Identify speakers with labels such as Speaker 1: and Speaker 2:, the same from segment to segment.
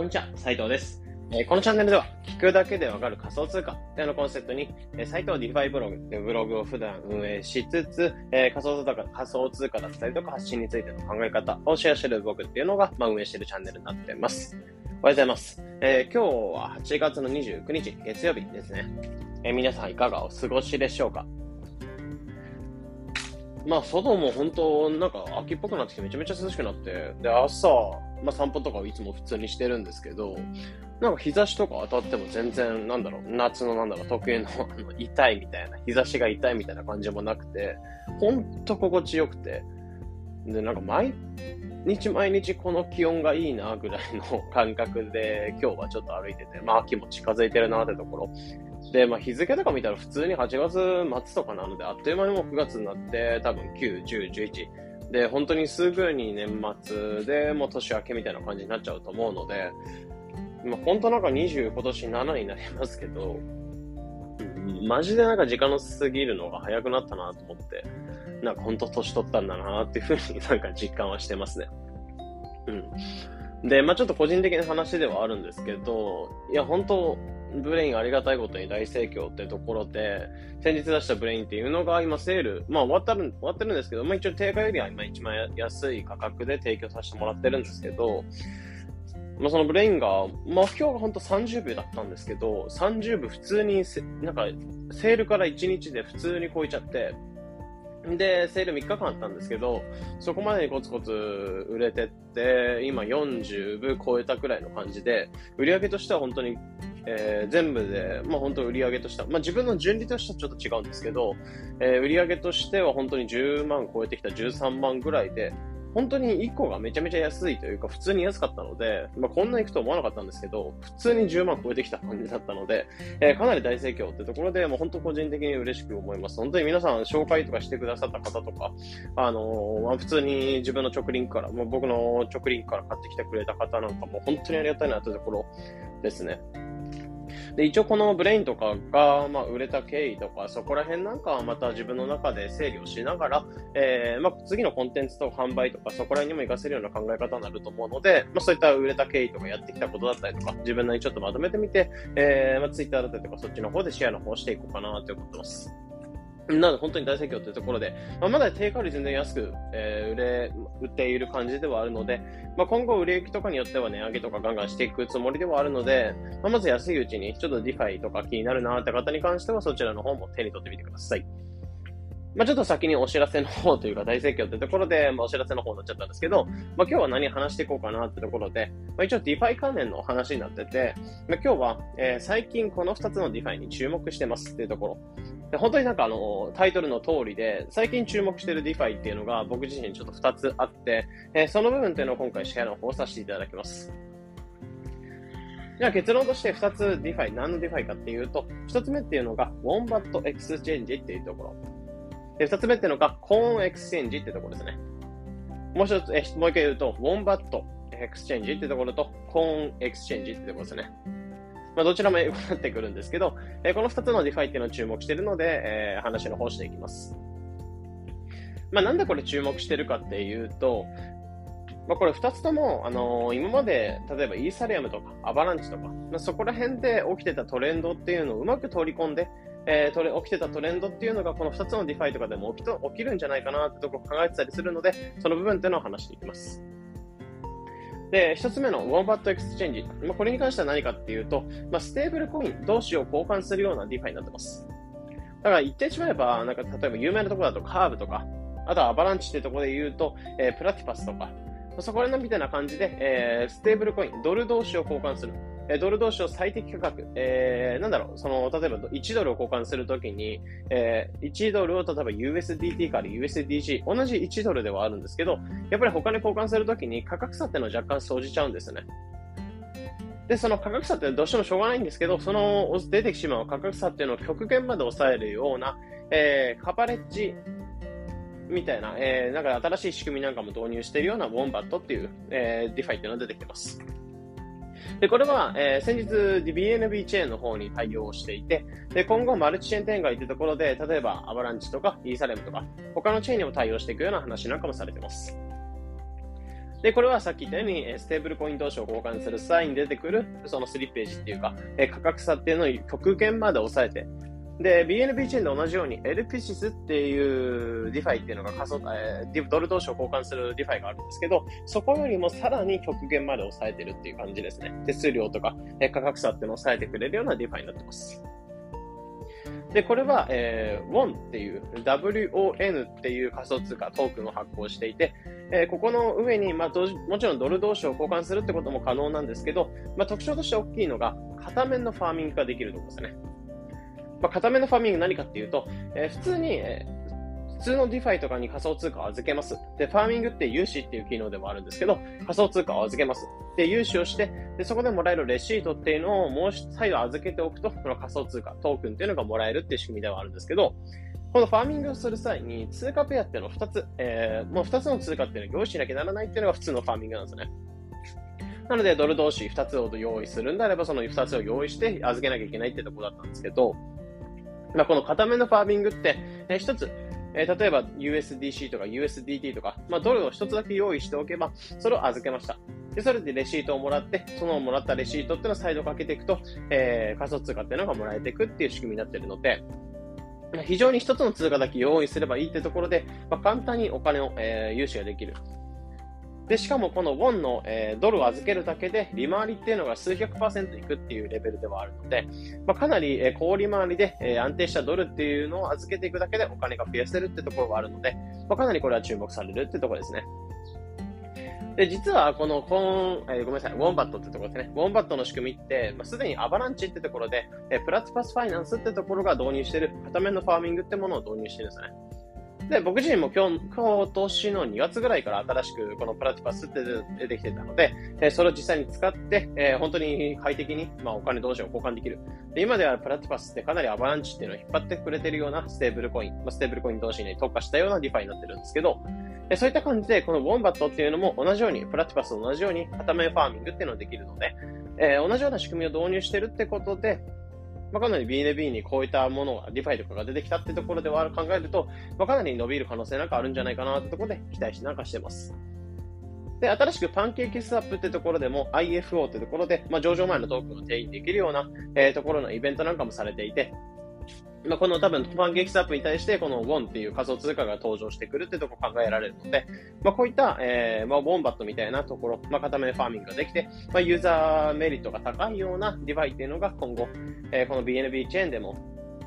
Speaker 1: こんにちは、斉藤です。えーこのチャンネルでは、聞くだけでわかる仮想通貨というのをコンセプトに、えー、斉藤 DeFi ブログというブログを普段運営しつつ、えー仮想通貨仮想通貨だったりとか発信についての考え方をシェアしてる僕っていうのが、まあ、運営しているチャンネルになっています。おはようございます。えー今日は8月の29日、月曜日ですね。え皆さんいかがお過ごしでしょうか？まあ、外も本当、なんか秋っぽくなってきてめちゃめちゃ涼しくなって、で、朝、まあ散歩とかをいつも普通にしてるんですけど、なんか日差しとか当たっても全然、なんだろう、夏のなんだろう、特有の あの痛いみたいな、日差しが痛いみたいな感じもなくて、ほんと心地よくて、で、なんか毎日毎日この気温がいいなぐらいの感覚で今日はちょっと歩いてて、まあ秋も近づいてるなってところ。で、まあ日付とか見たら普通に8月末とかなので、あっという間にもう9月になって、多分9、10、11。で、本当にすぐに年末でもう年明けみたいな感じになっちゃうと思うので、まあ本当なんか20今年7になりますけど、マジでなんか時間の過ぎるのが早くなったなと思って、なんか本当年取ったんだなっていうふうになんか実感はしてますね。うん。で、まあちょっと個人的な話ではあるんですけど、いや本当、 Brain ありがたいことに大盛況ってところで、先日出した Brain っていうのが今セール、まあ終わったる、終わってるんですけど、まあ一応定価よりは今一番安い価格で提供させてもらってるんですけど、まあそのブレインが、目標が本当30秒だったんですけど、30秒普通に、なんか、セールから1日で普通に超えちゃって、で、セール3日間あったんですけど、そこまでにコツコツ売れてって、今40部超えたくらいの感じで、売り上げとしては本当に、えー全部で、まあ本当売上としては、まあ自分の順利としてはちょっと違うんですけど、えー売り上げとしては本当に10万超えてきた13万ぐらいで、本当に1個がめちゃめちゃ安いというか、普通に安かったので、まあこんな行くと思わなかったんですけど、普通に10万超えてきた感じだったので、えーかなり大盛況ってところで、もう本当個人的に嬉しく思います。本当に皆さん紹介とかしてくださった方とか、あのーまあ、普通に自分の直リンクから、まあ、僕の直リンクから買ってきてくれた方なんかも本当にありがたいなというところですね。で、一応このブレインとかが、まあ、売れた経緯とか、そこら辺なんかはまた自分の中で整理をしながら、えーまあ、次のコンテンツと販売とか、そこら辺にも活かせるような考え方になると思うので、まあ、そういった売れた経緯とかやってきたことだったりとか、自分なりにちょっとまとめてみて、えーまあ、ツイッターだったりとか、そっちの方でシェアの方をしていこうかなと思ってます。なので本当に大盛況というところで、まあ、まだ定価より全然安く、えー売れ、売っている感じではあるので、まあ、今後売れ行きとかによっては値上げとかガンガンしていくつもりではあるので、まあ、まず安いうちにちょっと DeFi とか気になるなって方に関してはそちらの方も手に取ってみてください。まあ、ちょっと先にお知らせの方というか大盛況というところで、まあ、お知らせの方になっちゃったんですけど、まあ、今日は何話していこうかなってところで、まあ、一応 DeFi 関連の話になってて、まあ、今日は、えー最近この2つの DeFi に注目してますっていうところ。で本当になんかあの、タイトルの通りで、最近注目している DeFi っていうのが僕自身ちょっと2つあって、えーその部分っていうのを今回シェアの方させていただきます。じゃあ結論として2つ DeFi、何の DeFi かっていうと、1つ目っていうのが、 Wombat Exchange っていうところ。で、2つ目っていうのが、 Cone Exchange ってところですね。もう一つ、えもう一回言うと、 Wombat Exchange ってところと、 Cone Exchange ってところですね。まあ、どちらも英語になってくるんですけど、えこの2つの DeFi っていうのを注目しているので、えー話の方していきます。まあ、なんでこれ注目してるかっていうと、まあ、これ2つとも、あのー今まで、例えばイーサリアムとかアバランチとか、まあ、そこら辺で起きてたトレンドっていうのをうまく取り込んで、えートレ起きてたトレンドっていうのがこの2つの DeFi とかでも起きと起きるんじゃないかなってとこ考えてたりするので、その部分っていうのを話していきます。で、一つ目の Wombat Exchange。まあ、これに関しては何かっていうと、まあ、ステーブルコイン同士を交換するような DeFi になってます。だから言ってしまえば、なんか例えば有名なところだとカーブとか、あとはアバランチっていうところで言うと、えー Platypus とか、そこら辺みたいな感じで、えーステーブルコイン、ドル同士を交換する。えドル同士を最適価格、えーなんだろう、その、例えば1ドルを交換するときに、えー1ドルを例えば USDT から USDC、同じ1ドルではあるんですけど、やっぱり他に交換するときに価格差っていうのは若干生じちゃうんですね。で、その価格差ってどうしてもしょうがないんですけど、その出てしまう価格差っていうのを極限まで抑えるような、えーカバレッジみたいな、えーなんか新しい仕組みなんかも導入しているような Wombat っていう、えー DeFi っていうのが出てきてます。で、これは、えー先日 BNB チェーンの方に対応していて、で、今後マルチチェーン展開というところで、例えばアバランチとかイーサリアムとか、他のチェーンにも対応していくような話なんかもされてます。で、これはさっき言ったように、ステーブルコイン同士を交換する際に出てくる、そのスリッページっていうか、価格差っていうのを極限まで抑えて、で、BNB チェーンで同じように、 Ellipsis っていう DeFi っていうのが仮想、えー、ドル同士を交換する DeFi があるんですけど、そこよりもさらに極限まで抑えてるっていう感じですね。手数料とか、えー、価格差っていうのを抑えてくれるような DeFi になってます。で、これは、えー、WON っていう、WON っていう仮想通貨トークンを発行していて、えー、ここの上に、まあ、もちろんドル同士を交換するってことも可能なんですけど、まあ、特徴として大きいのが、片面のファーミングができるところですね。まあ、片面のファーミング何かっていうと、えー、普通に、えー、普通の DeFi とかに仮想通貨を預けます。で、ファーミングって融資っていう機能でもあるんですけど、仮想通貨を預けます。で、融資をして、で、そこでもらえるレシートっていうのをもう再度預けておくと、この仮想通貨、トークンっていうのがもらえるっていう仕組みではあるんですけど、このファーミングをする際に通貨ペアっていうのを2つ、えー、もう2つの通貨っていうのを用意しなきゃならないっていうのが普通のファーミングなんですね。なので、ドル同士2つを用意するんであれば、その2つを用意して預けなきゃいけないってところだったんですけど、まあ、この固めのファーミングって、えー、一つ、えー、例えば USDC とか USDT とか、まあ、ドルを一つだけ用意しておけば、それを預けました。で、それでレシートをもらって、そのもらったレシートっていうのを再度かけていくと、えー、仮想通貨っていうのがもらえていくっていう仕組みになっているので、非常に一つの通貨だけ用意すればいいってところで、まあ、簡単にお金を、えー、融資ができる。で、しかもこのウォンの、えー、ドルを預けるだけで利回りっていうのが数百パーセントいくっていうレベルではあるので、まあ、かなり、えー、高利回りで、えー、安定したドルっていうのを預けていくだけでお金が増やせるってところがあるので、まあ、かなりこれは注目されるってところですね。で、実はこの Cone、えー、ごめんなさい、 Wombat ってところですね。 Wombat の仕組みって、まあ、すでにアバランチってところで、えー、 Platypus Finance ってところが導入している、片面のファーミングってものを導入してるんですね。で、僕自身も今日、今年の2月ぐらいから新しくこの Platypus って出てきてたので、えそれを実際に使って、え、本当に快適に、まあ、お金同士を交換できる。で、今では Platypus ってかなりアバランチっていうのを引っ張ってくれてるようなステーブルコイン、まあ、ステーブルコイン同士に特化したような DeFi になってるんですけど、えそういった感じで、この Wombat っていうのも同じように、 Platypus と同じように片面ファーミングっていうのができるので、えー、同じような仕組みを導入してるってことで、まあ、かなり BNB にこういったものが、 DeFi とかが出てきたってところでは考えると、まあ、かなり伸びる可能性なんかあるんじゃないかなってところで期待しなんかしてます。で、新しく PancakeSwap ってところでも IFO ってところで、まあ、上場前のトークンを定義できるような、えー、ところのイベントなんかもされていて、まあ、この多分 PancakeSwap に対してこの WOM っていう仮想通貨が登場してくるってとこ考えられるので、まあ、こういった、えー、まあ、 Wombat みたいなところ、まあ、片面ファーミングができて、まあ、ユーザーメリットが高いような DeFi っていうのが今後、えー、この BNB チェーンでも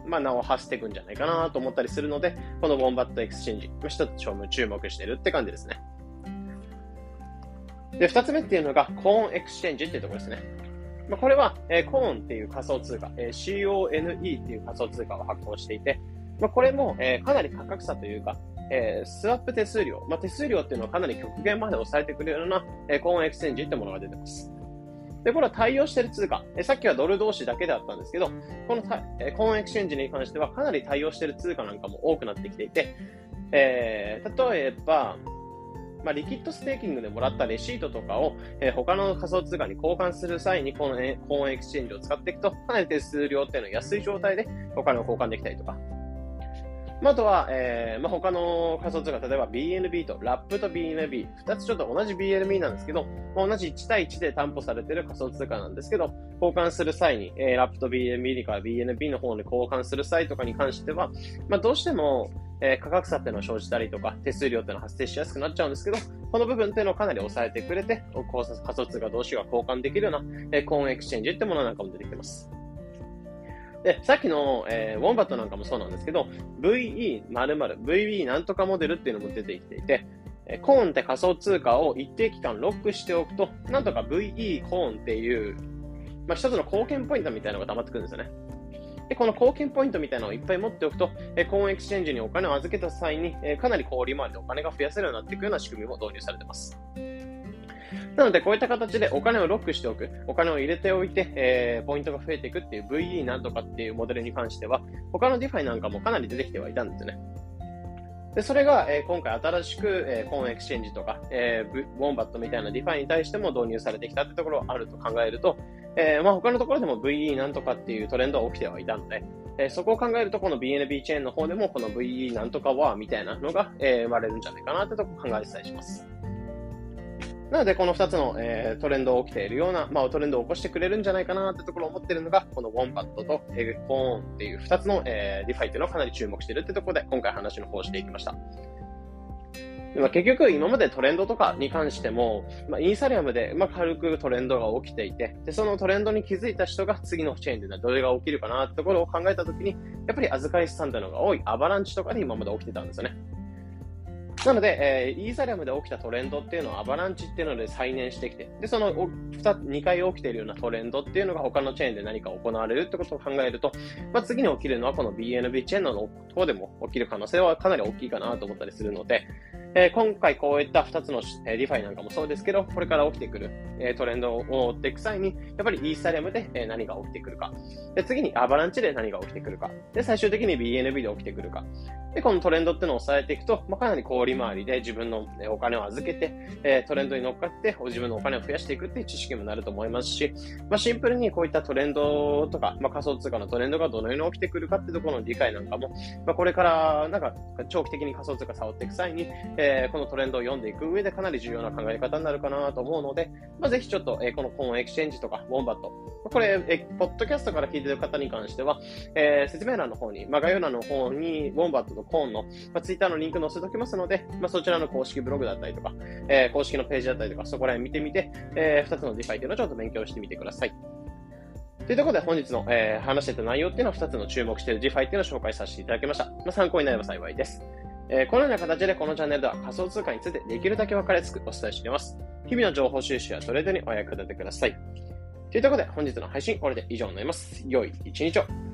Speaker 1: まあ、名を発していくんじゃないかなと思ったりするので、この Wombat Exchange、一つ注目してるって感じですね。で、二つ目っていうのが、 Cone Exchange っていうところですね。まあ、これは、えー、コーンっていう仮想通貨、えー、CONE っていう仮想通貨を発行していて、まあ、これも、えー、かなり価格差というか、えー、スワップ手数料、まあ、手数料っていうのはかなり極限まで抑えてくれるような、えー、コーンエクスチェンジってものが出てます。で、これは対応している通貨、えー、さっきはドル同士だけであったんですけど、このた、え、コーンエクスチェンジに関してはかなり対応している通貨なんかも多くなってきていて、えー、例えば、まあ、リキッドステーキングでもらったレシートとかを、えー、他の仮想通貨に交換する際に、この、ね、コーンエクスチェンジを使っていくと、かなり手数料っていうのは安い状態でお金を交換できたりとか。まあ、あとは、えー、まあ、他の仮想通貨、例えば BNB と、ラップと BNB、二つちょっと同じ BNB なんですけど、まあ、同じ1対1で担保されている仮想通貨なんですけど、交換する際に、えー、ラップと BNB から BNB の方に交換する際とかに関しては、まあ、どうしても、えー、価格差っていうのが生じたりとか、手数料っていうのが発生しやすくなっちゃうんですけど、この部分っていうのをかなり抑えてくれて、仮想通貨同士が交換できるような、えー、コーンエクスチェンジってものなんかも出てきます。で、さっきの、えー、ウォンバットなんかもそうなんですけど、VE 〇〇、VE なんとかモデルっていうのも出てきていて、えコーンって仮想通貨を一定期間ロックしておくと、なんとか VE コーンっていう、まあ、一つの貢献ポイントみたいなのが溜まってくるんですよね。で、この貢献ポイントみたいなのをいっぱい持っておくと、えコーンエクスチェンジにお金を預けた際に、えかなり高利回りでお金が増やせるようになっていくような仕組みも導入されています。なので、こういった形でお金をロックしておく、お金を入れておいて、えー、ポイントが増えていくっていう VE なんとかっていうモデルに関しては、他の DeFi なんかもかなり出てきてはいたんですよね。で、それが、えー、今回新しく、えー、コーンエクスチェンジとか、えー、ウォンバットみたいな DeFi に対しても導入されてきたってところがあると考えると、えー、まあ他のところでも VE なんとかっていうトレンドは起きてはいたので、えー、そこを考えると、この BNB チェーンの方でも、この VE なんとかは、みたいなのが、えー、生まれるんじゃないかなってとこ考えてたりします。なので、この2つの、えー、トレンドが起きているような、まあ、トレンドを起こしてくれるんじゃないかなってところを思っているのが、このウォンバットとえコーンっていう2つの、えー、 DeFi っていうのをかなり注目しているってところで、今回話の方をしていきました。まあ、結局、今までトレンドとかに関しても、まあ、イーサリアムで、まあ、軽くトレンドが起きていて、で、そのトレンドに気づいた人が次のチェーンでどれが起きるかなってところを考えたときに、やっぱり預かり資産というのが多いアバランチとかで今まで起きてたんですよね。なので、えー、イーサリアムで起きたトレンドっていうのはアバランチっていうので再燃してきて、で、その 2, 2回起きているようなトレンドっていうのが他のチェーンで何か行われるってことを考えると、まあ、次に起きるのはこの BNB チェーンの方でも起きる可能性はかなり大きいかなと思ったりするので、えー、今回こういった2つの、えー、 DeFi なんかもそうですけど、これから起きてくる、えー、トレンドを追っていく際に、やっぱりイーサリアムで、え、何が起きてくるか。で、次にアバランチで何が起きてくるか。で、最終的に BNB で起きてくるか。で、このトレンドっていうのを抑えていくと、まあ、かなり氷回りで自分のお金を預けて、え、トレンドに乗っかって自分のお金を増やしていくっていう知識もなると思いますし、まあ、シンプルにこういったトレンドとか、まあ、仮想通貨のトレンドがどのように起きてくるかっていうところの理解なんかも、まあ、これからなんか長期的に仮想通貨を触っていく際に、えー、このトレンドを読んでいく上でかなり重要な考え方になるかなと思うので、まあ、ぜひちょっと、えー、このコーンエクチェンジとか、ウォンバット、これ、えポッドキャストから聞いてる方に関しては、えー、説明欄の方に、まあ、概要欄の方に、ウォンバットとコーンの、まあ、ツイッターのリンク載せておきますので、まあ、そちらの公式ブログだったりとか、えー、公式のページだったりとか、そこら辺見てみて、えー、2つの DeFi というのをちょっと勉強してみてください。というところで本日の、えー、話してた内容っていうのは2つの注目している DeFi っていうのを紹介させていただきました。まあ、参考になれば幸いです。えー、このような形でこのチャンネルでは仮想通貨についてできるだけ分かりやすくお伝えしています。日々の情報収集やトレードにお役立てください。というところで本日の配信これで以上になります。良い一日を。